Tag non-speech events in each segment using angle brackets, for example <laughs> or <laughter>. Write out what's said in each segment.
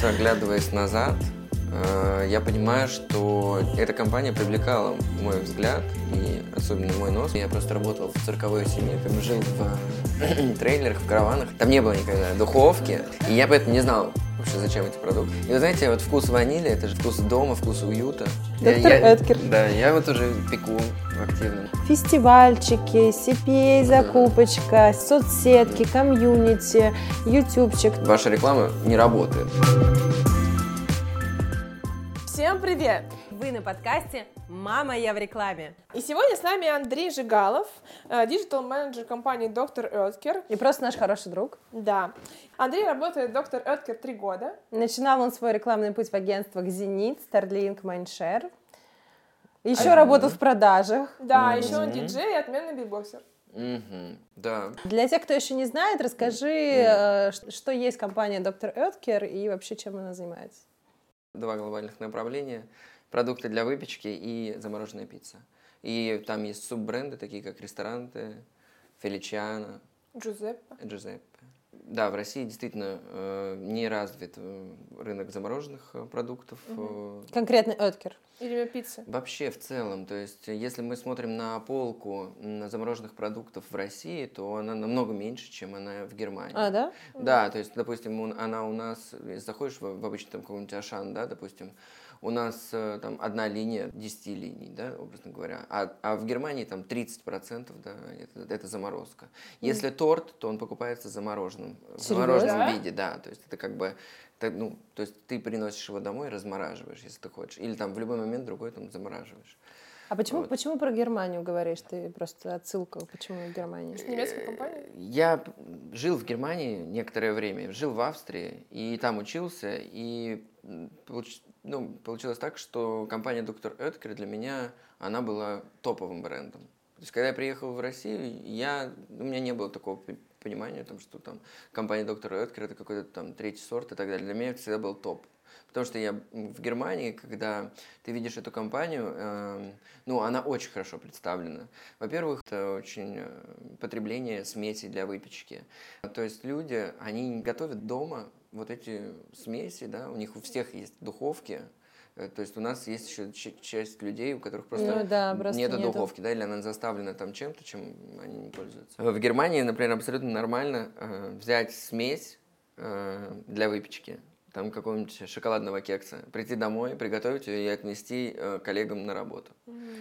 Сейчас, оглядываясь назад, э, я понимаю, что эта компания привлекала мой взгляд и особенно мой нос. Я просто работал в цирковой семье, бы жил <clears throat> в трейлерах, в караванах. Там не было никогда духовки, и я поэтому не знал, вообще зачем эти продукты. И вы знаете, вот вкус ванили, это же вкус дома, вкус уюта. Доктор я, я, Эдкер. Да, я вот уже пеку активно. Фестивальчики, CPA, закупочка, соцсетки, комьюнити, ютубчик. Ваша реклама не работает. Всем привет! Вы на подкасте «Мама, я в рекламе». И сегодня с нами Андрей Жигалов, э, digital-менеджер компании Доктор Oetker. И просто наш хороший друг. Да. Андрей работает в Доктор Oetker три года. Начинал он свой рекламный путь в агентствах «Zenith», «Starlink», «Mindshare». Еще работал в продажах. Да, еще он диджей и отменный битбоксер. Мгм, да. Для тех, кто еще не знает, расскажи, э, ш- что есть компания «Доктор Эткер» и вообще чем она занимается. Два глобальных направления. Продукты для выпечки и замороженная пицца. И там есть суббренды, такие как ресторанты, Феличиано, Джузеппе. Джузеппе. Да, в России действительно э, не развит э, рынок замороженных э, продуктов. э, Конкретно Эткер. Или пиццы. Вообще в целом, то есть если мы смотрим на полку м, замороженных продуктов в России, то она намного меньше, чем она в Германии. А, да? Да, то есть, допустим, он- она у нас, если заходишь в, в обычный там какой-нибудь Ашан, да, допустим, у нас э, там одна линия 10 линий, да, образно говоря, а, а в Германии там 30%, да, это, это заморозка. Если торт, то он покупается замороженным, в Серьезно? замороженном Да? виде, да, то есть это как бы, это, ну, то есть ты приносишь его домой и размораживаешь, если ты хочешь, или там в любой момент другой там замораживаешь. А почему, Вот. почему про Германию говоришь? Ты просто отсылка, почему в Германии? Немецкая компания. Я п- жил в Германии некоторое время, жил в Австрии и там учился, и получ- ну, получилось так, что компания Доктор Эткер для меня, она была топовым брендом. То есть, когда я приехал в Россию, я, у меня не было такого понимания, там, что там компания Доктор Эткер это какой-то там третий сорт и так далее. Для меня это всегда был топ. Потому что я в Германии, когда ты видишь эту компанию, эм, ну, она очень хорошо представлена. Во-первых, это очень э, потребление смеси для выпечки. То есть люди, они готовят дома вот эти смеси, да, у них у всех есть духовки, Э, то есть у нас есть еще часть людей, у которых просто, Ну да, просто нету, нету. духовки, да, или она заставлена там чем-то, чем они не пользуются. В Германии, например, абсолютно нормально э, взять смесь э, для выпечки, там какого-нибудь шоколадного кекса, прийти домой, приготовить ее и отнести э, коллегам на работу.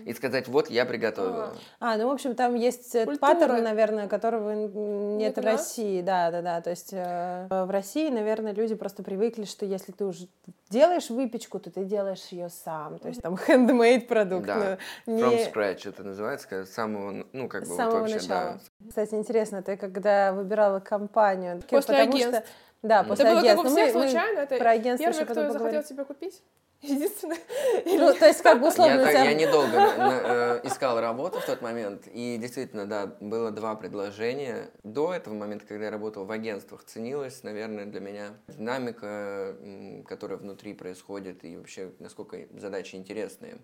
И сказать, вот я приготовила. А, ну, в общем, там есть Культура. паттерн, наверное, которого нет Нет в? России. Да, да, да. То есть э, в России, наверное, люди просто привыкли, что если ты уже делаешь выпечку, то ты делаешь ее сам. То есть там <laughs> handmade продукт. Да, не- From scratch это называется, с самого, ну, как бы С вот самого вообще, начала. да. Кстати, интересно, ты когда выбирала компанию, После потому агентств. что да, после Это было как Ну, всех мы- мы случайно. Это про агентство первый, кто потом захотел поговорим. тебя купить. <laughs> Единственное. Ну, то есть, как бы условно, Я, тебя- я недолго э, искал работу в тот момент, и действительно, да, было два предложения. До этого момента, когда я работал в агентствах, ценилась, наверное, для меня динамика, которая внутри происходит, и вообще, насколько задачи интересные.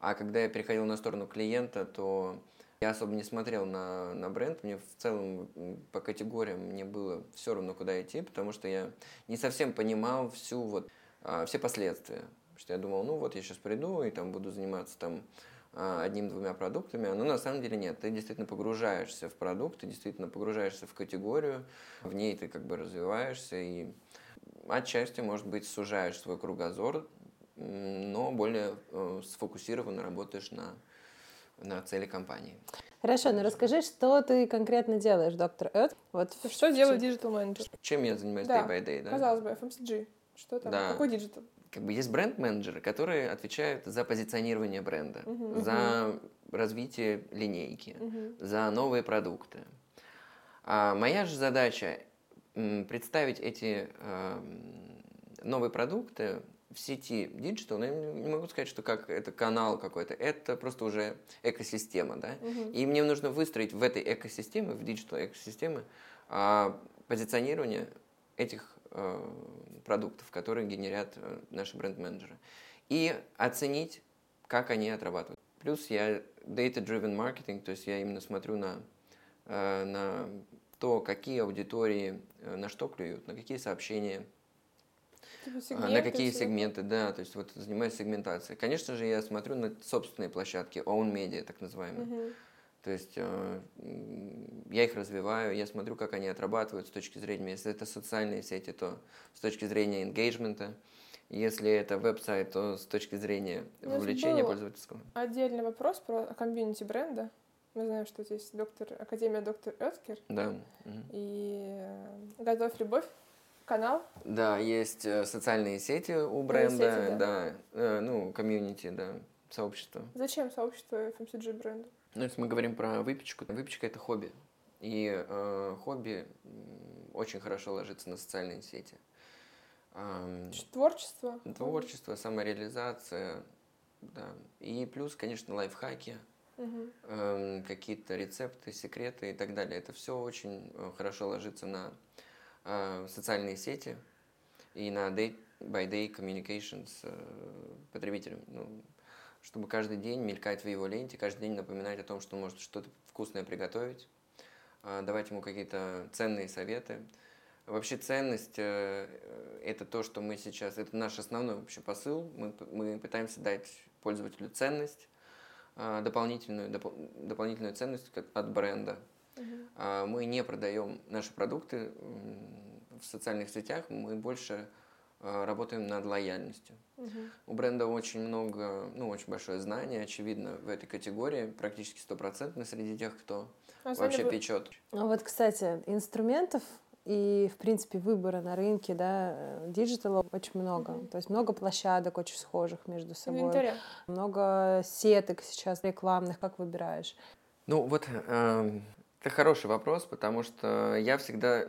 А когда я переходил на сторону клиента, то я особо не смотрел на, на бренд. Мне в целом по категориям мне было все равно, куда идти, потому что я не совсем понимал всю вот, а, все последствия. Потому что я думал, ну вот я сейчас приду и там буду заниматься там а, одним-двумя продуктами, но на самом деле нет. Ты действительно погружаешься в продукт, ты действительно погружаешься в категорию, в ней ты как бы развиваешься и отчасти, может быть, сужаешь свой кругозор, но более э, сфокусированно работаешь на, на цели компании. Хорошо, ну расскажи, что ты конкретно делаешь, доктор Эд? Вот Что в делает чем? digital менеджер? Чем я занимаюсь Да, day by day, да? Казалось бы, FMCG. Что там? Да. Какой digital? Как бы есть бренд-менеджеры, которые отвечают за позиционирование бренда, Мгм. за развитие линейки, Мгм. за новые продукты. А моя же задача представить эти эм, новые продукты в сети digital, но я не могу сказать, что как это канал какой-то, это просто уже экосистема, да. Мгм. И мне нужно выстроить в этой экосистеме, в digital экосистеме, а, позиционирование этих э, продуктов, которые генерят э, наши бренд-менеджеры. И оценить, как они отрабатывают. Плюс я data-driven marketing, то есть я именно смотрю на, э, на то, какие аудитории на что клюют, на какие сообщения Типа А, На сегменты какие всего. сегменты, да, то есть вот занимаюсь сегментацией. Конечно же, я смотрю на собственные площадки, own media, так называемые. Мгм. То есть э, я их развиваю, я смотрю, как они отрабатывают с точки зрения, если это социальные сети, то с точки зрения engagement, если это веб-сайт, то с точки зрения У нас вовлечения пользовательского. Отдельный вопрос про комьюнити бренда. Мы знаем, что здесь доктор, Академия доктор Эткер Да. и э, Готовь любовь канал. Да, есть э, социальные сети у бренда, сети, да, э, ну, комьюнити, да, сообщество. Зачем сообщество FMCG бренда? Ну, если мы говорим про выпечку, выпечка это хобби. И э, хобби очень хорошо ложится на социальные сети. Ч- Творчество. Творчество, самореализация, да. И плюс, конечно, лайфхаки, Мгм. эм, какие-то рецепты, секреты и так далее. Это все очень э, хорошо ложится на социальные сети и на day by day communication с э, потребителем. Ну, чтобы каждый день мелькать в его ленте, каждый день напоминать о том, что он может что-то вкусное приготовить, э, давать ему какие-то ценные советы. Вообще ценность э, э, это то, что мы сейчас, это наш основной вообще посыл. Мы, мы пытаемся дать пользователю ценность, дополнительную, допол- дополнительную ценность от бренда. А, Мы не продаем наши продукты в социальных сетях, мы больше а, работаем над лояльностью. Мгм. У бренда очень много, ну, очень большое знание, очевидно, в этой категории, практически стопроцентно среди тех, кто А вообще вы- печет. А вот, кстати, инструментов и, в принципе, выбора на рынке, да, digital а очень много. Мгм. То есть много площадок очень схожих между собой. Инвентаря. Много сеток сейчас рекламных. Как выбираешь? Ну вот, эм, это хороший вопрос, потому что я всегда э,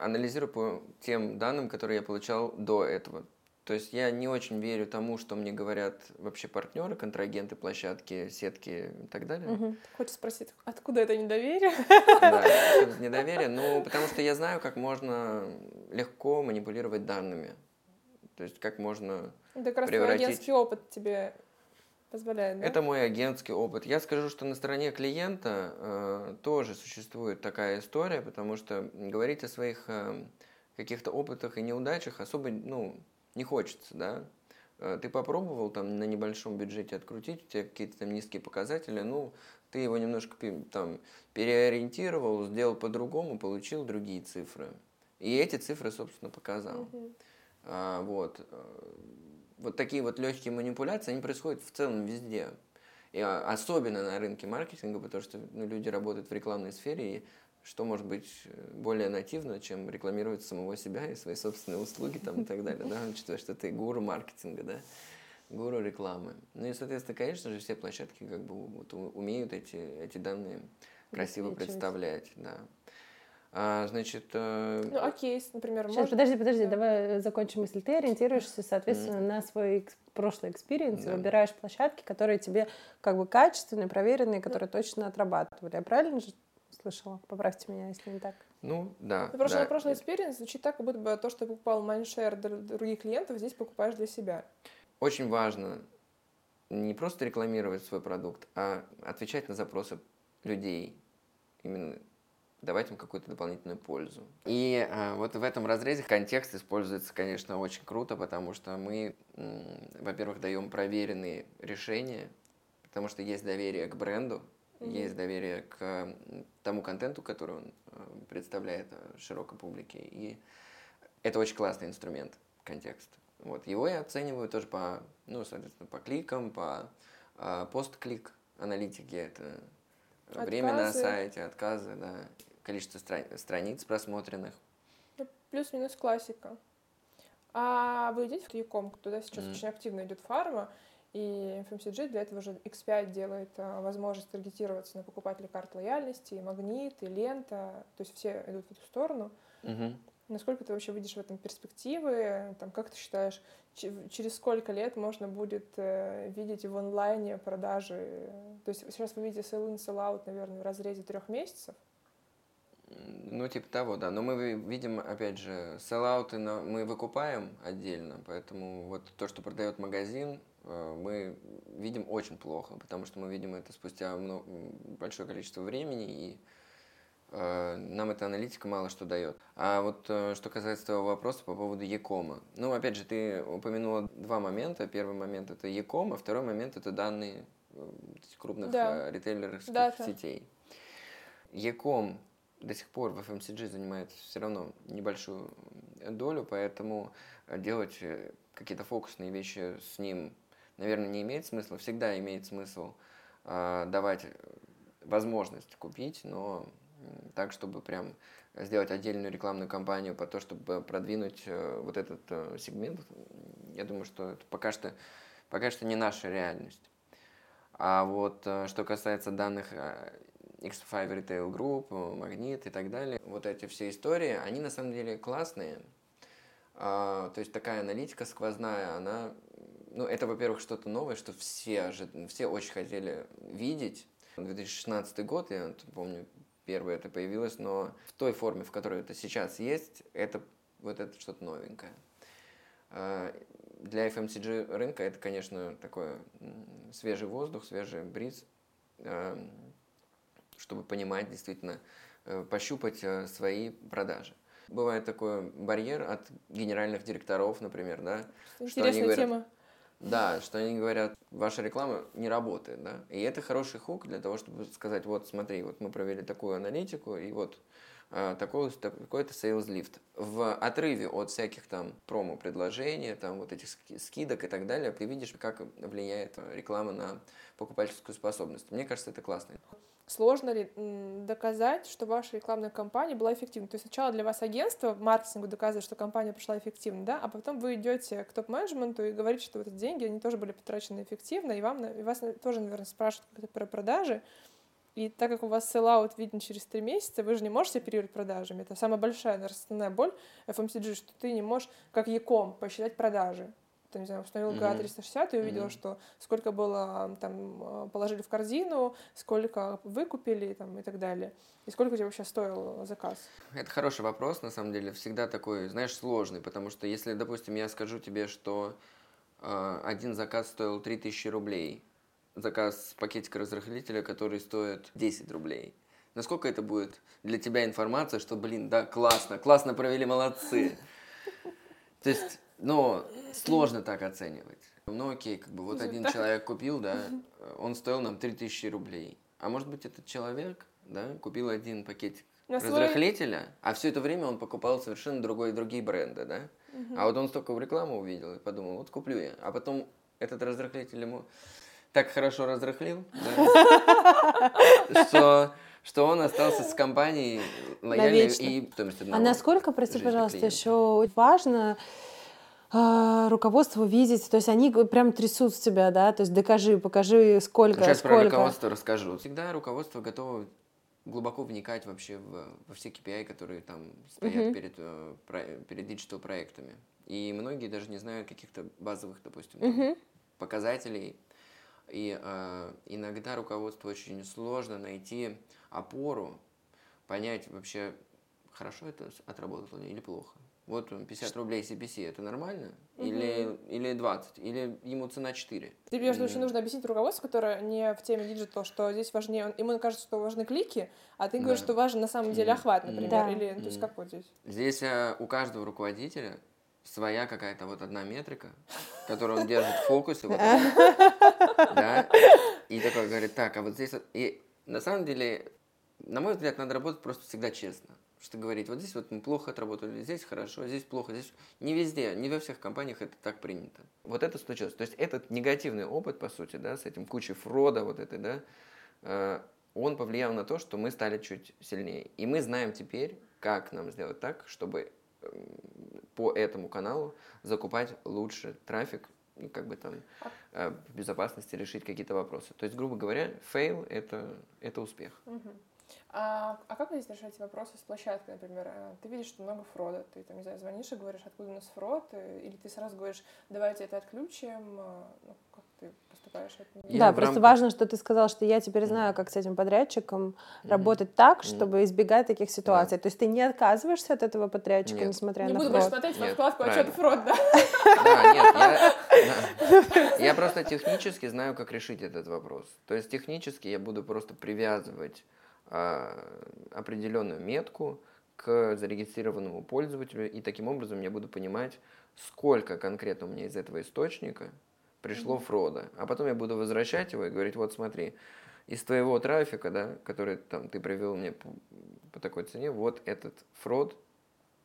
анализирую по тем данным, которые я получал до этого. То есть я не очень верю тому, что мне говорят вообще партнеры, контрагенты, площадки, сетки и так далее. Мгм. Хочется спросить, откуда это недоверие? Да, это недоверие. Ну, потому что я знаю, как можно легко манипулировать данными. То есть как можно... Это как раз Превратить- агентский опыт тебе позволяет, да? Это мой агентский опыт. Я скажу, что на стороне клиента э, тоже существует такая история, потому что говорить о своих э, каких-то опытах и неудачах особо, ну, не хочется, да. Э, Ты попробовал там на небольшом бюджете открутить, у тебя какие-то там низкие показатели, ну, ты его немножко там переориентировал, сделал по-другому, получил другие цифры. И эти цифры, собственно, показал. Мгм. А, вот. Вот такие вот легкие манипуляции, они происходят в целом везде. И особенно на рынке маркетинга, потому что ну, люди работают в рекламной сфере, и что может быть э, более нативно, чем рекламировать самого себя и свои собственные услуги там, и так далее, да, <laughs> учитывая, что ты гуру маркетинга, да, гуру рекламы. Ну и, соответственно, конечно же, все площадки как бы вот умеют эти, эти данные красиво представлять, да. А, значит, э, Ну, а кейс, например, Сейчас, может... подожди, подожди, Да. давай э, закончим мысль. Ты ориентируешься, соответственно, на свой экс- прошлый experience, и Да. выбираешь площадки, которые тебе как бы качественные, проверенные, которые точно отрабатывали. Я правильно же слышала? Поправьте меня, если не так. ну, да. Ну, прошлый, да. прошлый experience звучит так, как будто бы то, что ты покупал Mindshare для других клиентов, здесь покупаешь для себя. очень важно не просто рекламировать свой продукт, а отвечать на запросы людей. Именно давать им какую-то дополнительную пользу. И э, вот в этом разрезе контекст используется, конечно, очень круто, потому что мы, во-первых, даем проверенные решения, потому что есть доверие к бренду, Мгм. есть доверие к тому контенту, который он э, представляет э, широкой публике. И это очень классный инструмент, контекст. Вот. Его я оцениваю тоже по, ну, соответственно, по кликам, по а, пост-клик аналитике. Это время на Отказы. сайте, отказы, да, количество стра- страниц просмотренных. Ну, плюс-минус классика. А вы идете в Яком, туда сейчас Мгм. очень активно идет фарма, и FMCG для этого же X5 делает а, возможность таргетироваться на покупателей карт лояльности, и магнит, и лента, то есть все идут в эту сторону. Мгм. Насколько ты вообще видишь в этом перспективы? Там, как ты считаешь, че- через сколько лет можно будет э, видеть в онлайне продажи? То есть сейчас вы видите sell-in, sell-out, наверное, в разрезе трех месяцев. Ну, типа того, да. Но мы ви- видим, опять же, селлауты на- мы выкупаем отдельно, поэтому вот то, что продает магазин, э, мы видим очень плохо, потому что мы видим это спустя мно- м, большое количество времени, и Э, нам эта аналитика мало что дает. А вот э, что касается твоего вопроса по поводу Якома. Ну, опять же, ты упомянула два момента. Первый момент это Яком, а второй момент это данные крупных да. ритейлерских да, сетей. Яком до сих пор в FMCG занимает все равно небольшую долю, поэтому делать какие-то фокусные вещи с ним, наверное, не имеет смысла. Всегда имеет смысл давать возможность купить, но так, чтобы прям сделать отдельную рекламную кампанию по то, чтобы продвинуть э, вот этот э, сегмент, я думаю, что это пока что, пока что не наша реальность. А вот э, что касается данных X5 Retail Group, Магнит и так далее, вот эти все истории, они на самом деле классные. А, то есть такая аналитика сквозная, она, ну, это, во-первых, что-то новое, что все, все очень хотели видеть. 2016 год, я помню, первое это появилось, но в той форме, в которой это сейчас есть, это вот это что-то новенькое. А, для FMCG рынка это, конечно, такой свежий воздух, свежий бриз, а, чтобы понимать действительно, э, пощупать э, свои продажи. Бывает такой барьер от генеральных директоров, например, да? Интересная что они говорят, тема. Да, что они говорят, ваша реклама не работает, да. И это хороший хук для того, чтобы сказать, вот смотри, вот мы провели такую аналитику, и вот такой, такой-то sales lift. В отрыве от всяких там промо-предложений, там вот этих скидок и так далее, ты видишь, как влияет реклама на покупательскую способность. Мне кажется, это классно. Сложно ли доказать, что ваша рекламная кампания была эффективной? То есть сначала для вас агентство маркетингу доказывает, что компания прошла эффективно, да, а потом вы идете к топ-менеджменту и говорите, что вот эти деньги, они тоже были потрачены эффективно, и, вам, и вас тоже, наверное, спрашивают про продажи, и так как у вас селлаут виден через три месяца, вы же не можете оперировать продажами. Это самая большая, наверное, основная боль FMCG, что ты не можешь, как Яком, посчитать продажи там, не знаю, установил GA360 и увидел, mm-hmm. что сколько было там э, положили в корзину, сколько выкупили там, и так далее. И сколько тебе вообще стоил заказ? Это хороший вопрос, на самом деле, всегда такой, знаешь, сложный, потому что если, допустим, я скажу тебе, что э, один заказ стоил 3000 рублей, заказ пакетика разрыхлителя, который стоит 10 рублей, насколько это будет для тебя информация, что, блин, да, классно, классно провели, молодцы. <laughs> То есть но сложно так оценивать. Ну окей, как бы вот один человек купил, да, он стоил нам 3000 рублей. А может быть этот человек, да, купил один пакетик разрыхлителя, а все это время он покупал совершенно другой, другие бренды, да. А вот он столько в рекламу увидел и подумал, вот куплю я. А потом этот разрыхлитель ему так хорошо разрыхлил, <laughs> что что он остался с компанией лояльной и А насколько, прости, пожалуйста, еще важно руководство видеть, то есть они прям трясут с тебя, да, то есть докажи, покажи, сколько, Сейчас сколько. про руководство расскажу. Всегда руководство готово глубоко вникать вообще в, во все KPI, которые там стоят uh-huh. перед, э, про, перед digital проектами. И многие даже не знают каких-то базовых, допустим, uh-huh. показателей. И э, иногда руководству очень сложно найти опору, понять вообще, хорошо это отработало или плохо вот 50 рублей CPC, это нормально? Угу. Или, или 20? Или ему цена 4? Тебе мм. очень нужно объяснить руководству, которое не в теме digital, что здесь важнее, ему кажется, что важны клики, а ты да. говоришь, что важен на самом деле охват, например, да. или, то есть как вот здесь? Здесь а, у каждого руководителя своя какая-то вот одна метрика, которую он держит в фокусе, вот, <laughs> да, и такой говорит, так, а вот здесь, и на самом деле, на мой взгляд, надо работать просто всегда честно что говорить, вот здесь вот мы плохо отработали, здесь хорошо, здесь плохо, здесь не везде, не во всех компаниях это так принято. Вот это случилось. То есть этот негативный опыт, по сути, да, с этим кучей фрода вот этой, да, э, он повлиял на то, что мы стали чуть сильнее. И мы знаем теперь, как нам сделать так, чтобы э, по этому каналу закупать лучше трафик и как бы там э, в безопасности решить какие-то вопросы. То есть, грубо говоря, fail это, это успех. Угу. А, а как здесь решаете вопросы с площадкой, например? Э, ты видишь, что много фрода, ты там, не знаю, звонишь и говоришь, откуда у нас фрод, э, или ты сразу говоришь, давайте это отключим, э, ну, как ты поступаешь от него? Да, просто рамках... важно, что ты сказал, что я теперь знаю, как с этим подрядчиком mm-hmm. работать так, чтобы mm-hmm. избегать таких ситуаций. Да. То есть ты не отказываешься от этого подрядчика, нет. несмотря не на фрод? Не буду смотреть во вкладку, а что это фрод, да? Да, нет, <laughs> я просто технически знаю, как решить этот вопрос. То есть технически я буду просто привязывать а, определенную метку к зарегистрированному пользователю, и таким образом я буду понимать, сколько конкретно у меня из этого источника пришло mm-hmm. фрода. А потом я буду возвращать его и говорить, вот смотри, из твоего трафика, да, который там ты привел мне по, по такой цене, вот этот фрод,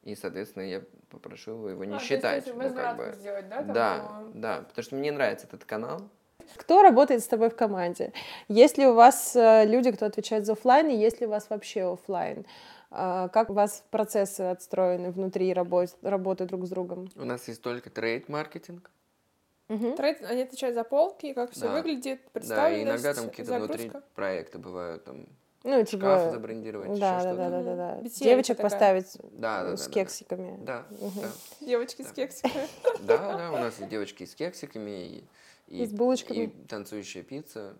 и, соответственно, я попрошу его, его не а, считать. То есть, ну, как бы. сделать, да? Там, да, но... да, потому что мне нравится этот канал. Кто работает с тобой в команде? Есть ли у вас э, люди, кто отвечает за офлайн, и есть ли у вас вообще офлайн? А, как у вас процессы отстроены внутри работы, работы друг с другом? У нас есть только trade-маркетинг. Угу. Trade, они отвечают за полки, как все да. выглядит, представленность, Да, и иногда там какие-то внутри проекты бывают, там ну, типа, шкаф забрендировать, да, еще да, что-то. Да, да, да, да. Девочек такая. поставить да, да, с да, кексиками. Да, угу. да. Девочки да. с кексиками. Да, да, у нас и девочки с кексиками, и, и, и с булочками. И танцующая пицца.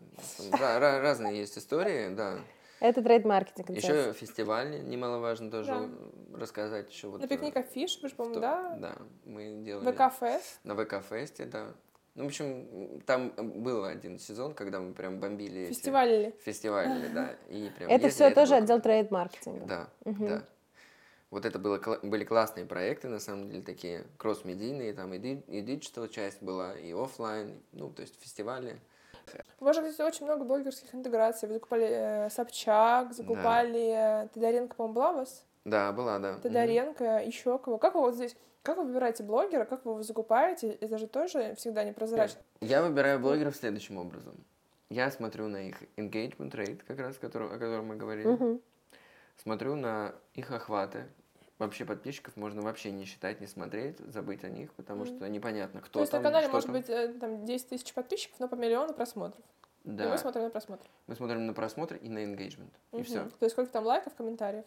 Разные есть истории, да. Это trade-маркетинг. Еще фестиваль немаловажно тоже да. рассказать. Еще вот, На пикник Афиши, вы же, по-моему, да? Да, мы делали. ВК-фест? На ВК-фесте, да. Ну, в общем, там был один сезон, когда мы прям бомбили Фестивалили. Эти... Фестивалили, да. И прям это все это тоже было... отдел trade-маркетинга. Да, угу. да. Вот это было, были классные проекты, на самом деле, такие кросс-медийные, там и, и digital часть была, и офлайн, ну, то есть фестивали. У вас же, кстати, очень много блогерских интеграций. Вы закупали э, Собчак, закупали... Да. Тодоренко, по-моему, была у вас? Да, была, да. Тодоренко, mm еще кого. Как вы вот здесь... Как вы выбираете блогера, как вы его закупаете? Это же тоже всегда непрозрачно. Я выбираю блогеров следующим образом. Я смотрю на их engagement rate, как раз, который, о котором мы говорили. Uh-huh. Смотрю на их охваты. Вообще подписчиков можно вообще не считать, не смотреть, забыть о них, потому что непонятно, кто То есть там, на канале может там. быть э, там 10 тысяч подписчиков, но по миллиону просмотров. Да. И мы смотрим на просмотр. Мы смотрим на просмотр и на engagement. Mm-hmm. И все. То есть сколько там лайков, комментариев?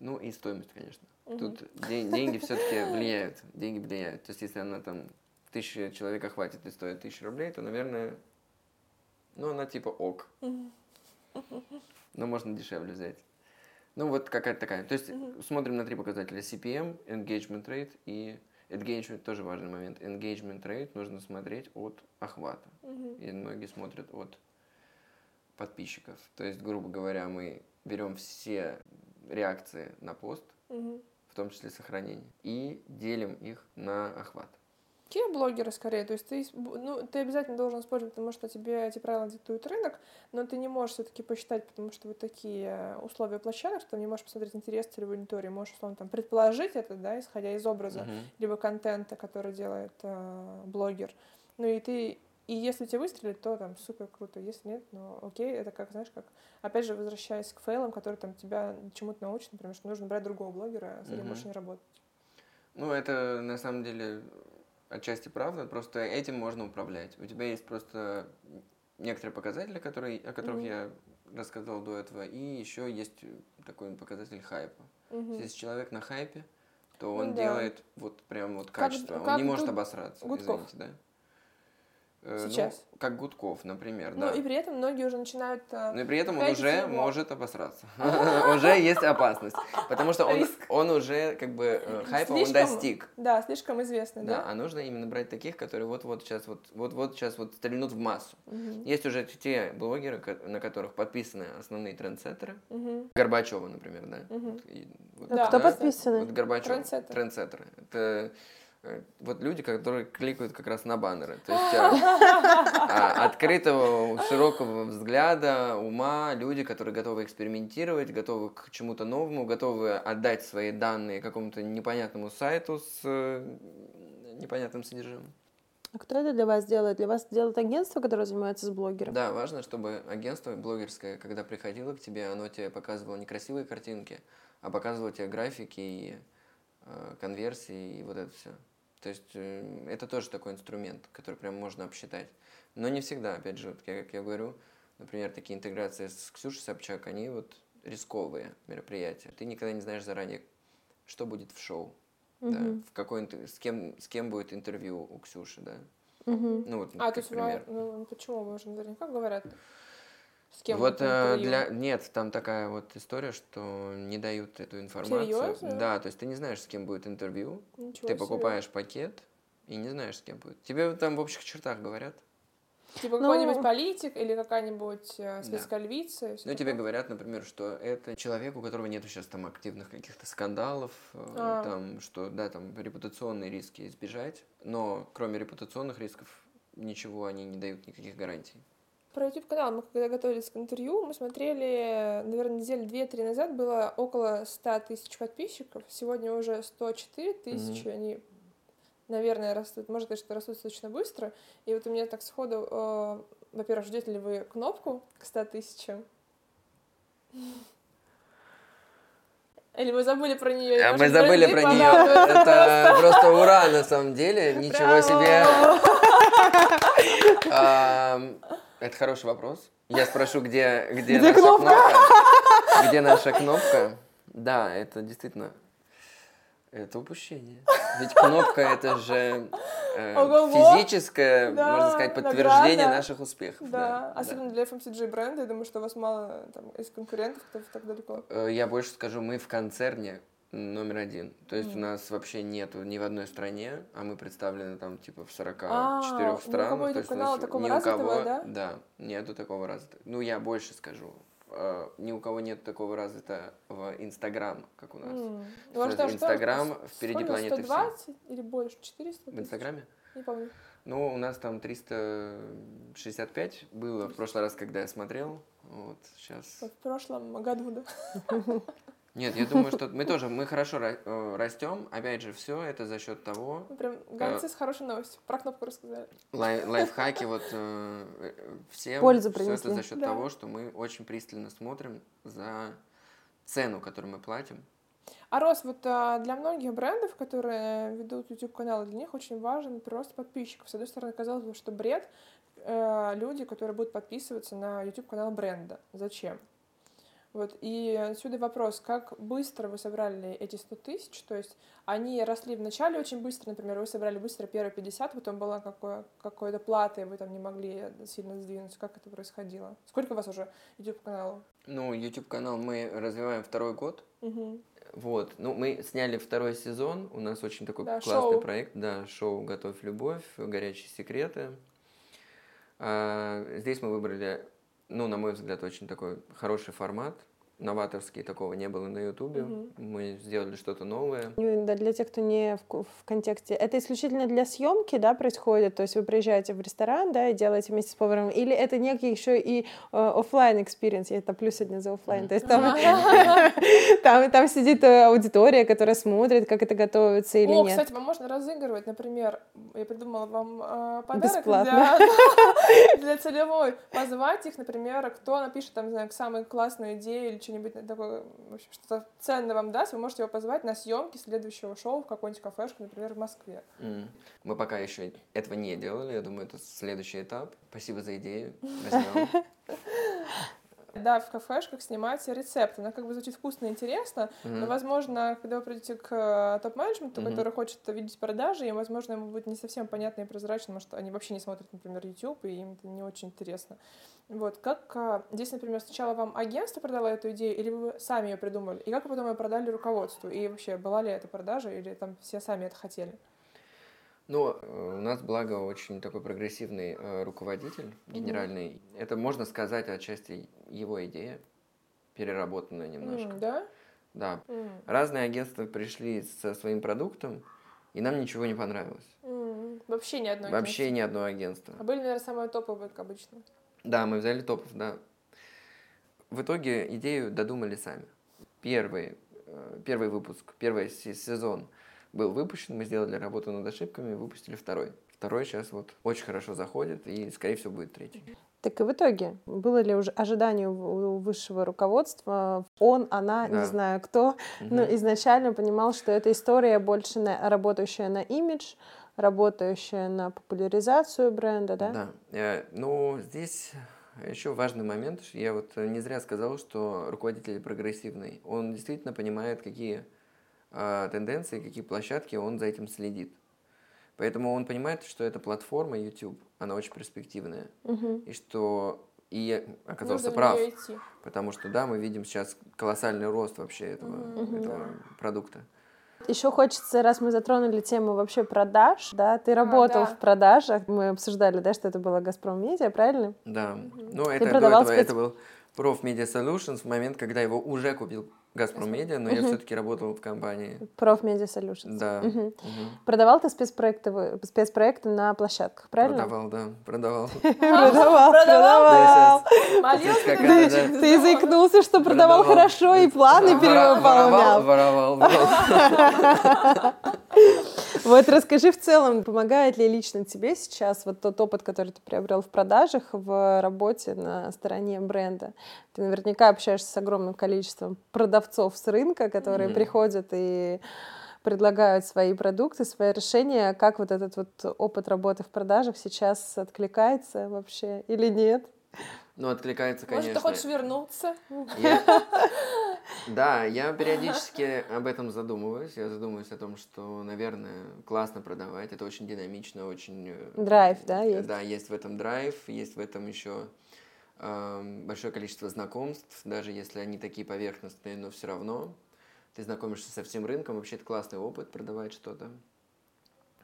Ну и стоимость, конечно. Угу. Тут день, деньги все-таки влияют. Деньги влияют. То есть, если она там тысяча человек хватит и стоит тысячу рублей, то, наверное, ну, она типа ок. Угу. Но можно дешевле взять. Ну, вот какая-то такая. То есть, угу. смотрим на три показателя. CPM, engagement rate и engagement тоже важный момент. Engagement rate нужно смотреть от охвата. Угу. И многие смотрят от подписчиков. То есть, грубо говоря, мы берем все реакции на пост, угу. в том числе сохранение, и делим их на охват. Какие блогеры скорее? То есть ты, ну, ты обязательно должен использовать, потому что тебе эти правила диктует рынок, но ты не можешь все-таки посчитать, потому что вот такие условия площадок, что ты не можешь посмотреть интерес целевой аудитории, можешь, условно, там, предположить это, да, исходя из образа, uh-huh. либо контента, который делает э, блогер. Ну и ты и если тебе выстрелит, то там супер круто. Если нет, ну окей, это как, знаешь, как, опять же, возвращаясь к фейлам, которые там тебя чему-то научат, например, что нужно брать другого блогера, с этим uh-huh. больше не работать. Ну, это на самом деле отчасти правда, просто этим можно управлять. У тебя есть просто некоторые показатели, которые, о которых mm-hmm. я рассказал до этого, и еще есть такой показатель хайпа. Mm-hmm. Если человек на хайпе, то он ну, да. делает вот прям вот качество, как, он как не может обосраться, Гудков. извините, да? Э, Сейчас. Ну, как Гудков, например, ну, да. Ну и при этом многие уже начинают... Э, ну и при этом он уже его. может обосраться. <laughs> <laughs> Уже есть опасность. Потому что он, он уже как бы э, хайпа он достиг. Да, слишком известный, да. А нужно именно брать таких, которые вот-вот сейчас вот, вот-вот сейчас вот стрельнут в массу. Есть уже те блогеры, на которых подписаны основные трендсеттеры. Горбачева, например, да. А кто подписаны? Вот Горбачев. Трендсеттеры. Это вот люди, которые кликают как раз на баннеры. То есть а, открытого, широкого взгляда, ума, люди, которые готовы экспериментировать, готовы к чему-то новому, готовы отдать свои данные какому-то непонятному сайту с э, непонятным содержимым. А кто это для вас делает? Для вас делает агентство, которое занимается с блогером? Да, важно, чтобы агентство блогерское, когда приходило к тебе, оно тебе показывало не красивые картинки, а показывало тебе графики и э, конверсии и вот это все. То есть э, это тоже такой инструмент, который прям можно обсчитать. Но не всегда, опять же, вот, как я говорю, например, такие интеграции с Ксюшей Собчак, они вот рисковые мероприятия. Ты никогда не знаешь заранее, что будет в шоу. Угу. Да, в какой с кем с кем будет интервью у Ксюши, да. Угу. Ну вот, а, то есть, пример. ну, почему можно наверняка говорят? С кем вот э, для нет, там такая вот история, что не дают эту информацию. Серьезно? Да, то есть ты не знаешь, с кем будет интервью. Ничего ты покупаешь себе. пакет и не знаешь, с кем будет. Тебе там в общих чертах говорят. Типа Ну- какой-нибудь политик или какая-нибудь э, Да. львица. Ну, тебе говорят, например, что это человек, у которого нет сейчас там активных каких-то скандалов, э, А. там, что, да, там, репутационные риски избежать, но кроме репутационных рисков ничего они не дают никаких гарантий. Про YouTube канал мы когда готовились к интервью, мы смотрели, наверное, недели две-три назад было около 100 тысяч подписчиков, сегодня уже 104 тысячи, они, наверное, растут, может что растут достаточно быстро, и вот у меня так сходу, э, во-первых, ждете ли вы кнопку к 100 тысячам? Или вы забыли про нее? А мы забыли про нее. Это просто ура, на самом деле. Ничего себе. Это хороший вопрос. Я спрошу, где, где, Где наша кнопка? кнопка? Где наша кнопка? Да, это действительно... Это упущение. Ведь кнопка это же э, Ого-го. физическое, Да, можно сказать, подтверждение награда. наших успехов. Да, особенно для FMCG бренда, я думаю, что у вас мало там, из конкурентов, кто так далеко. Э, Я больше скажу, мы в концерне номер один. То есть у нас вообще нету ни в одной стране, а мы представлены там типа в 44 А, странах. То есть у нас ни у кого, да? Да, нету такого развитого. Ну, я больше скажу. э, Ни у кого нет такого развитого Инстаграм, как у нас. М. Что У вас это там что? Инстаграм С- впереди сколько? планеты всей. 120 или больше? 400 В тысяч? Инстаграме? Не помню. Ну, у нас там 365 было в прошлый раз, когда я смотрел. Вот, сейчас... В прошлом году, да. <laughs> Нет, я думаю, что мы тоже, мы хорошо э, растем. Опять же, все это за счет того, Мы прям гонцы с хорошей новостью. Про кнопку рассказали. лай- <laughs> лайфхаки вот э, э, всем. Пользу всё это принесли. за счет Да. того, что мы очень пристально смотрим за цену, которую мы платим. А Рос, вот а, для многих брендов, которые ведут YouTube-каналы, для них очень важен прирост подписчиков. С одной стороны, казалось бы, что бред э, люди, которые будут подписываться на YouTube-канал бренда. Зачем? Вот, и отсюда вопрос, как быстро вы собрали эти 100 тысяч, то есть они росли вначале очень быстро, например, вы собрали быстро первые 50, потом была какое, какой-то плата, и вы там не могли сильно сдвинуться, как это происходило? Сколько у вас уже YouTube-каналов? Ну, YouTube-канал мы развиваем второй год. Мгм. Вот, ну, мы сняли второй сезон, у нас очень такой Да, классный шоу. проект, да, шоу «Готовь любовь», «Горячие секреты». А, здесь мы выбрали, ну, на мой взгляд, очень такой хороший формат, новаторский, такого не было на Ютубе. Мгм. Мы сделали что-то новое. Ну, да, Для тех, кто не в, в контексте, это исключительно для съемки, да, происходит? То есть вы приезжаете в ресторан, да, и делаете вместе с поваром, или это некий еще и офлайн experience, это плюс один за офлайн, то есть там, <laughs> там, там сидит э, аудитория, которая смотрит, как это готовится или О, нет. кстати, вам можно разыгрывать, например, я придумала вам э, подарок Бесплатно. для, <laughs> для целевой. Позвать их, например, кто напишет там, не знаю, самые классные идеи или что-нибудь такое, в общем, что-то ценное вам даст, вы можете его позвать на съемки следующего шоу в какой-нибудь кафешку, например, в Москве. М. Мы пока еще этого не делали, я думаю, это следующий этап. Спасибо за идею. возьмем. <laughs> Да, в кафешках снимать рецепты. Она как бы звучит вкусно и интересно, но, Мгм. возможно, когда вы придете к э, топ-менеджменту, Мгм. который хочет видеть продажи, им, возможно, ему будет не совсем понятно и прозрачно, может, они вообще не смотрят, например, YouTube, и им это не очень интересно. Вот, как а, здесь, например, сначала вам агентство продало эту идею, или вы сами ее придумали, и как вы потом ее продали руководству, и вообще, была ли это продажа, или там все сами это хотели? Ну, э, у нас, благо, очень такой прогрессивный э, руководитель генеральный. Это, можно сказать, отчасти его идея, переработанная немножко. М, да? Да. М, Разные агентства пришли со своим продуктом, и нам ничего не понравилось. м, Вообще ни одной Вообще ни одно агентство. А были, наверное, самые топовые, как обычно. Да, мы взяли топов, да. В итоге идею додумали сами. Первый, э, первый выпуск, первый се- сезон был выпущен, мы сделали работу над ошибками, выпустили второй. Второй сейчас вот очень хорошо заходит, и, скорее всего, будет третий. Так и в итоге, было ли уже ожидание у высшего руководства, он, она, Да. не знаю кто, но Мгм. изначально понимал, что эта история больше на, работающая на имидж, работающая на популяризацию бренда, да? Да. Э, Ну, здесь еще важный момент. Я вот не зря сказал, что руководитель прогрессивный. Он действительно понимает, какие тенденции, какие площадки, он за этим следит. Поэтому он понимает, что эта платформа YouTube, она очень перспективная. Мгм. И что и оказался Нужно прав. Потому что, да, мы видим сейчас колоссальный рост вообще этого, Мгм. этого продукта. Еще хочется, раз мы затронули тему вообще продаж, да, ты работал да. в продажах, мы обсуждали, да, что это было Газпром Медиа, правильно? Да. Ну, это, до продавал этого, спец- это был Prof Media Solutions в момент, когда его уже купил Газпром Медиа, но я все-таки работал в компании. Проф Media Solutions. Да. Мгм. Мгм. Продавал ты спецпроекты, спецпроекты на площадках, правильно? Продавал, да, продавал. <laughs> Продавал, Продавал. Ты заикнулся, что продавал хорошо и планы перевыполнял. воровал, воровал. <laughs> Вот расскажи в целом, помогает ли лично тебе сейчас вот тот опыт, который ты приобрел в продажах, в работе на стороне бренда? Ты наверняка общаешься с огромным количеством продавцов с рынка, которые Мгм. приходят и предлагают свои продукты, свои решения. Как вот этот вот опыт работы в продажах сейчас откликается вообще или нет? Ну, откликается, Может, конечно. ты хочешь вернуться? Я- <laughs> Да, я периодически об этом задумываюсь. Я задумываюсь о том, что, наверное, классно продавать. Это очень динамично, очень... э, Драйв, да, есть? Да, есть в этом драйв, есть в этом еще эм, большое количество знакомств, даже если они такие поверхностные, но все равно ты знакомишься со всем рынком. Вообще, это классный опыт продавать что-то.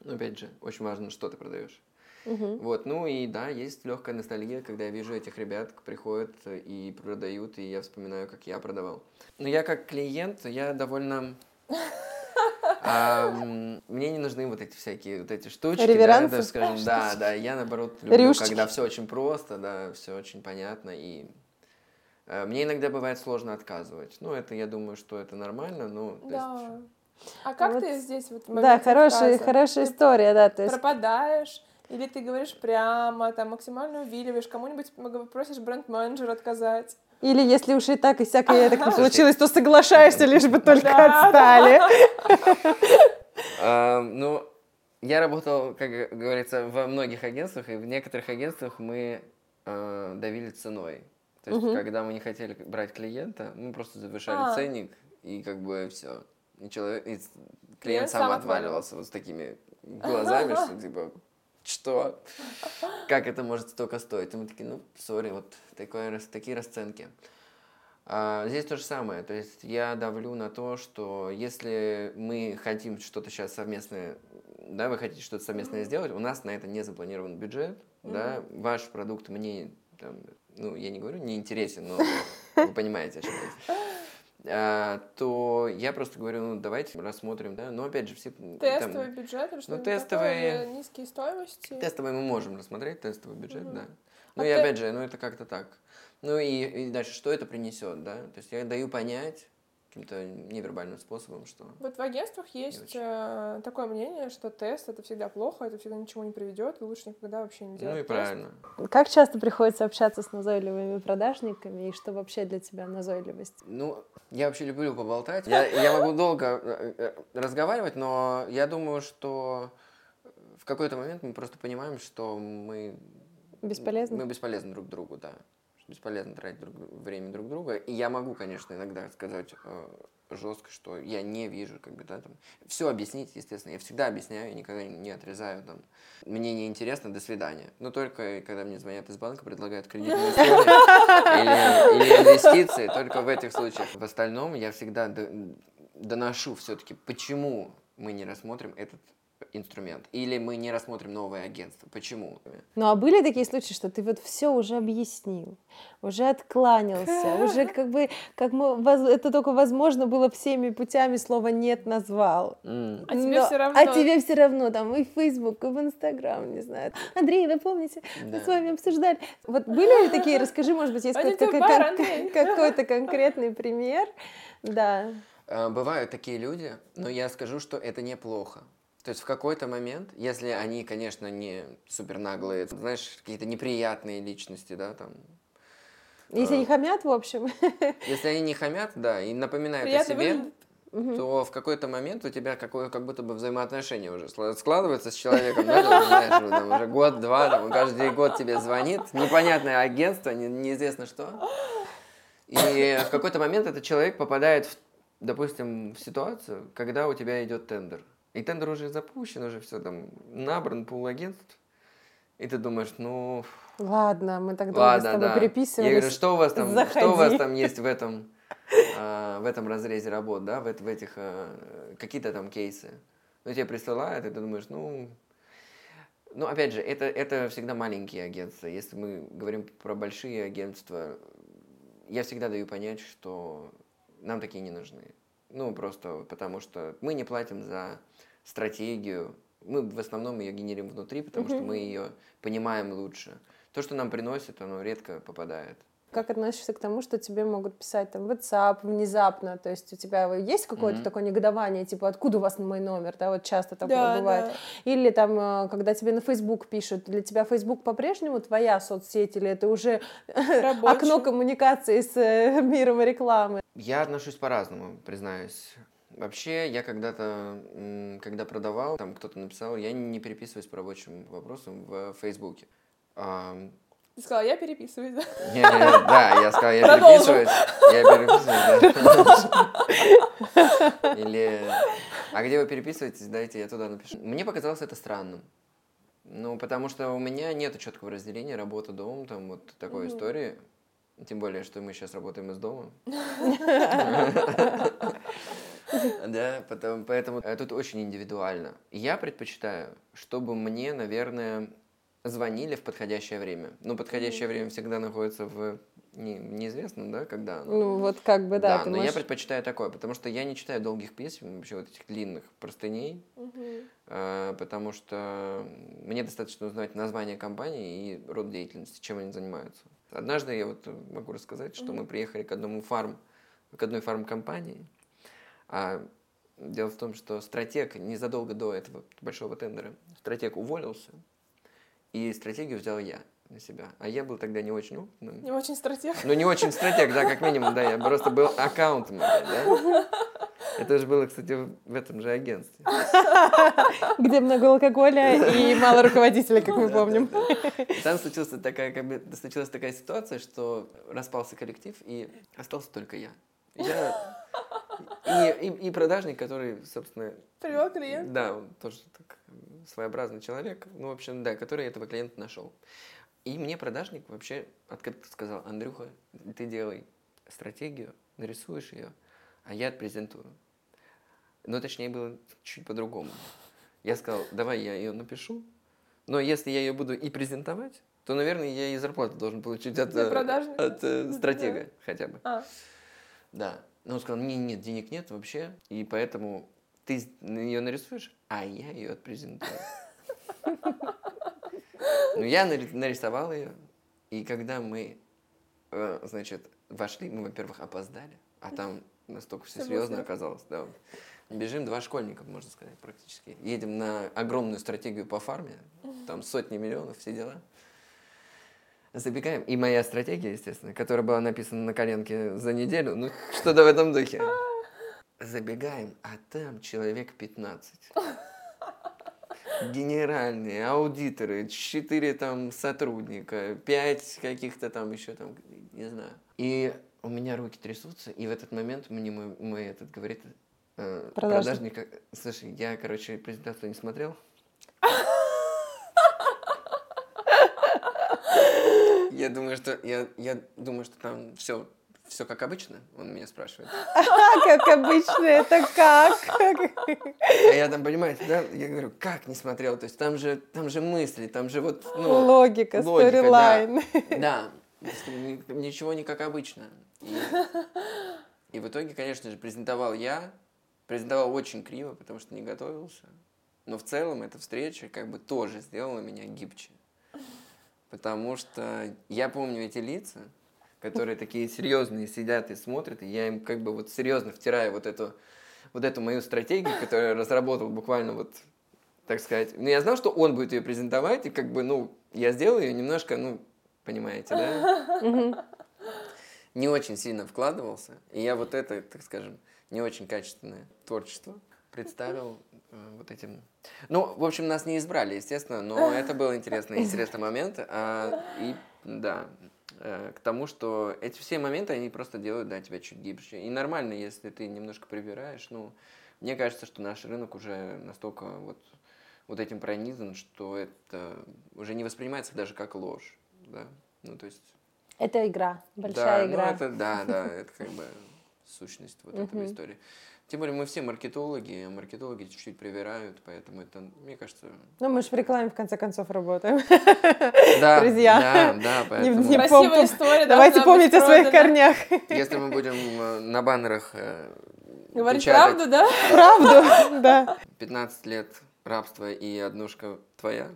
Но, опять же, очень важно, что ты продаешь. Мгм. Вот, ну и да, есть легкая ностальгия, когда я вижу этих ребят, приходят и продают, и я вспоминаю, как я продавал. Но я как клиент, я довольно... <laughs> ам, мне не нужны вот эти всякие вот эти штучки, да, даже скажем, да, да, я наоборот люблю, Рюшечки. когда все очень просто, да, все очень понятно, и э, мне иногда бывает сложно отказывать. Ну, это, я думаю, что это нормально, ну, то есть, Да. А как Вот. ты здесь вот Да, хорошая, хорошая история, да, то есть пропадаешь, или ты говоришь прямо, там, максимально увиливаешь, кому-нибудь просишь бренд-менеджера отказать. Или если уж и так, и всяко и так не получилось, то соглашаешься, лишь бы только Да, отстали. А, ну, я работал, как говорится, во многих агентствах, и в некоторых агентствах мы э, давили ценой. То есть, когда мы не хотели брать клиента, мы просто завышали А. ценник, и как бы все. И, человек, и клиент, Клиент сам сам отваливался вот с такими глазами, что <laughs> типа, что? Как это может столько стоить? И мы такие, ну, сори, вот такое, такие расценки. А, здесь то же самое. То есть я давлю на то, что если мы хотим что-то сейчас совместное, да, вы хотите что-то совместное сделать, у нас на это не запланирован бюджет, да, ваш продукт мне, там, ну, я не говорю, не интересен, но <laughs> вы понимаете, о чем я. А, то я просто говорю, ну, давайте рассмотрим, да, но опять же все... там, Тестовый бюджет или что-нибудь тестовые- такое, или низкие стоимости? Тестовый мы можем рассмотреть, тестовый бюджет, Мгм. да. Ну А и ты- опять же, ну это как-то так. Ну и, и дальше, что это принесет, да? То есть я даю понять каким-то невербальным способом, что... Вот в агентствах есть очень. э, такое мнение, что тест это всегда плохо, это всегда ничего не приведет, и лучше никогда вообще не делать Ну и тест. правильно. Как часто приходится общаться с назойливыми продажниками, и что вообще для тебя назойливость? Ну, я вообще люблю поболтать. Я, я могу долго э, э, разговаривать, но я думаю, что в какой-то момент мы просто понимаем, что мы... Бесполезно? Мы бесполезны друг другу, да. Бесполезно тратить друг- время друг друга. И я могу, конечно, иногда сказать э, жестко, что я не вижу, как бы, да, там, все объяснить, естественно. Я всегда объясняю, я никогда не отрезаю, там, мне не интересно, до свидания. Но только когда мне звонят из банка, предлагают кредитные истории или, инвестиции, только в этих случаях. В остальном я всегда доношу все-таки, почему мы не рассмотрим этот инструмент. Или мы не рассмотрим новое агентство. Почему? Ну а были такие случаи, что ты вот все уже объяснил, уже откланялся, <laughs> уже как бы, как мы, это только возможно было всеми путями слово «нет» назвал. М. А тебе Но- всё равно. А тебе все равно, там, и в Facebook, и в Instagram, не знаю. Андрей, вы помните, мы Да. с вами обсуждали. Вот были ли такие, расскажи, может быть, есть <laughs> Андрей. <laughs> какой-то конкретный пример. Да. А, Бывают такие люди, но я скажу, что это неплохо. То есть в какой-то момент, если они, конечно, не супер наглые, знаешь, какие-то неприятные личности, да, там, Если А. не хамят, в общем. <laughs> если они не хамят, да, и напоминают Приятно о себе, выглядит. то в какой-то момент у тебя какое, как будто бы взаимоотношение уже скла- складывается с человеком, да, знаешь, уже, там, уже год-два, там, каждый год тебе звонит, непонятное агентство, не- неизвестно что. И в какой-то момент этот человек попадает, в, допустим, в ситуацию, когда у тебя идет тендер. И тендер уже запущен, уже все там набран пул агентств. И ты думаешь, ну, Ладно, мы так долго с ладно, тобой да. переписывались. Я говорю, что у вас там, что у вас Заходи. там есть в этом а, в этом разрезе работ, да, в, в этих а, какие-то там кейсы. Ну, тебе присылают, и ты думаешь, ну, ну, опять же, это, это всегда маленькие агентства. Если мы говорим про большие агентства, я всегда даю понять, что нам такие не нужны. Ну, просто потому что мы не платим за стратегию. Мы в основном ее генерим внутри, потому что мы ее понимаем лучше. То, что нам приносит, оно редко попадает. Как относишься к тому, что тебе могут писать там WhatsApp внезапно? То есть у тебя есть какое-то Мгм. такое негодование, типа, откуда у вас мой номер? Да, вот часто такое Да, бывает. да. Или там, э, когда тебе на Facebook пишут, для тебя Facebook по-прежнему твоя соцсеть, или это уже <laughs> Рабочий. окно коммуникации с э, миром рекламы? Я отношусь по-разному, признаюсь. Вообще, я когда-то, когда продавал, там кто-то написал, я не переписываюсь по рабочим вопросам в Фейсбуке. Ты сказала, я переписываюсь, да? не, не, да, я сказал, я Продолжим. переписываюсь. Я переписываюсь, да. Или, а где вы переписываетесь, дайте я туда напишу. Мне показалось это странным. Ну, потому что у меня нет четкого разделения работа-дом, там вот такой Мгм. истории. Тем более, что мы сейчас работаем из дома. <laughs> Да, потом, поэтому э, тут очень индивидуально. Я предпочитаю, чтобы мне, наверное, звонили в подходящее время. Ну, подходящее время всегда находится в не- неизвестном, да, когда. Ну, вот как бы, да, да, но я предпочитаю такое, потому что я не читаю долгих писем, вообще вот этих длинных простыней, э, потому что мне достаточно узнать название компании и род деятельности, чем они занимаются. Однажды я вот могу рассказать, что мы приехали к одному фарм, к одной фармкомпании, а дело в том, что стратег незадолго до этого большого тендера, стратег уволился, и стратегию взял я на себя. А я был тогда не очень опытным. Не очень стратег. Ну, не очень стратег, да, как минимум, да, я просто был аккаунтом, да. Это же было, кстати, в этом же агентстве. <laughs> где много алкоголя и мало руководителя, как мы помним. Там случилась такая, как бы, случилась такая ситуация, что распался коллектив, и остался только я. Я и, и, и продажник, который, собственно, Привел клиент. да, он тоже так своеобразный человек, ну, в общем, да, который этого клиента нашел. И мне продажник вообще открыто сказал, Андрюха, ты делай стратегию, нарисуешь ее, а я отпрезентую. Но точнее было чуть по-другому. Я сказал, давай я ее напишу, но если я ее буду и презентовать, то, наверное, я и зарплату должен получить от, э, от э, стратега хотя бы. А, Да. Но он сказал, мне нет, денег нет вообще, и поэтому ты ее нарисуешь, а я ее отпрезентую. <laughs> Ну, я нари- нарисовал ее, и когда мы, э, значит, вошли, мы, во-первых, опоздали, а там настолько все серьезно оказалось, да. Бежим два школьника, можно сказать, практически. Едем на огромную стратегию по фарме, там сотни миллионов, все дела. Забегаем. И моя стратегия, естественно, которая была написана на коленке за неделю, ну, что-то в этом духе. Забегаем, а там человек 15. Генеральные, аудиторы, 4 там сотрудника, 5 каких-то там еще там, не знаю. И у меня руки трясутся, и в этот момент мне мой, мой этот говорит, э, Продажник. продажник, слушай, я, короче, презентацию не смотрел, Я думаю, что я, я думаю, что там все, все как обычно. Он меня спрашивает. Как обычно, это как? А я там, понимаете, да? Я говорю, как не смотрел? То есть там же, там же мысли, там же вот, ну, Логика, да. сторилайн. да, ни- ничего не как обычно. И, и в итоге, конечно же, презентовал я, презентовал очень криво, потому что не готовился. Но в целом эта встреча как бы тоже сделала меня гибче. Потому что я помню эти лица, которые такие серьезные сидят и смотрят, и я им как бы вот серьезно втираю вот эту, вот эту мою стратегию, которую я разработал буквально вот, так сказать. Но я знал, что он будет ее презентовать, и как бы, ну, я сделал ее немножко, ну, понимаете, да? Не очень сильно вкладывался, и я вот это, так скажем, не очень качественное творчество представил э, вот этим. Ну, в общем, нас не избрали, естественно, но это был интересный, интересный момент. а, и да, э, к тому, что эти все моменты, они просто делают, да, тебя чуть гибче. И нормально, если ты немножко прибираешь. Ну, мне кажется, что наш рынок уже настолько вот, вот этим пронизан, что это уже не воспринимается даже как ложь. Да? Ну, то есть Это игра, большая да, игра. Ну, это, да, да, это как бы сущность вот этой Мгм. истории. Тем более мы все маркетологи, а маркетологи чуть-чуть привирают, поэтому это, мне кажется... Ну, мы же в рекламе, в конце концов, работаем. <laughs> Да, Друзья. Да, да, Не- поэтому... не Красивая пом- история. Давайте помнить о своих корнях. Если мы будем э, на баннерах э, Говорить печатать правду, да? Правду, <laughs> да. 15 лет рабства и однушка твоя,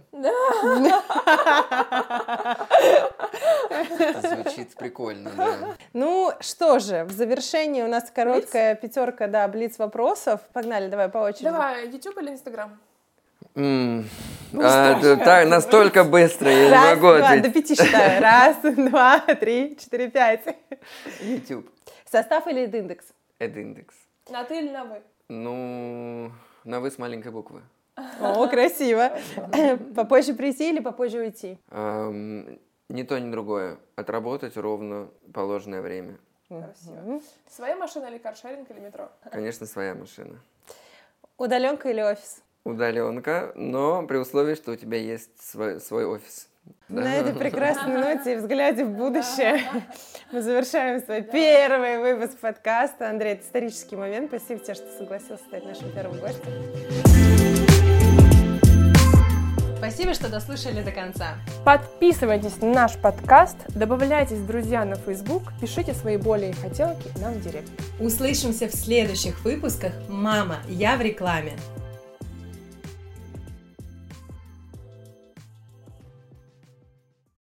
это звучит прикольно, да. Ну что же, в завершении у нас короткая пятерка, да, блиц вопросов. Погнали, давай по очереди. Давай, YouTube или Instagram? М, а, да, так, настолько быстро, я не Раз, могу два, до ответить. пяти считаю. Раз, два, три, четыре, пять. YouTube. Состав или индекс? Эд-индекс. На ты или на вы? Ну, на вы с маленькой буквы. <laughs> О, красиво. <laughs> Попозже прийти или попозже уйти? Ни то, ни другое. Отработать ровно положенное время. Красиво. Своя машина или каршеринг или метро? Конечно, своя машина. Удаленка или офис? Удаленка, но при условии, что у тебя есть свой, свой офис. Да. На этой прекрасной <laughs> ноте и взгляде в будущее мы завершаем свой первый выпуск подкаста. Андрей, это исторический момент. Спасибо тебе, что согласился стать нашим первым гостем. Спасибо, что дослушали до конца. Подписывайтесь на наш подкаст, добавляйтесь в друзья на Facebook, пишите свои боли и хотелки нам в директ. Услышимся в следующих выпусках «Мама, я в рекламе».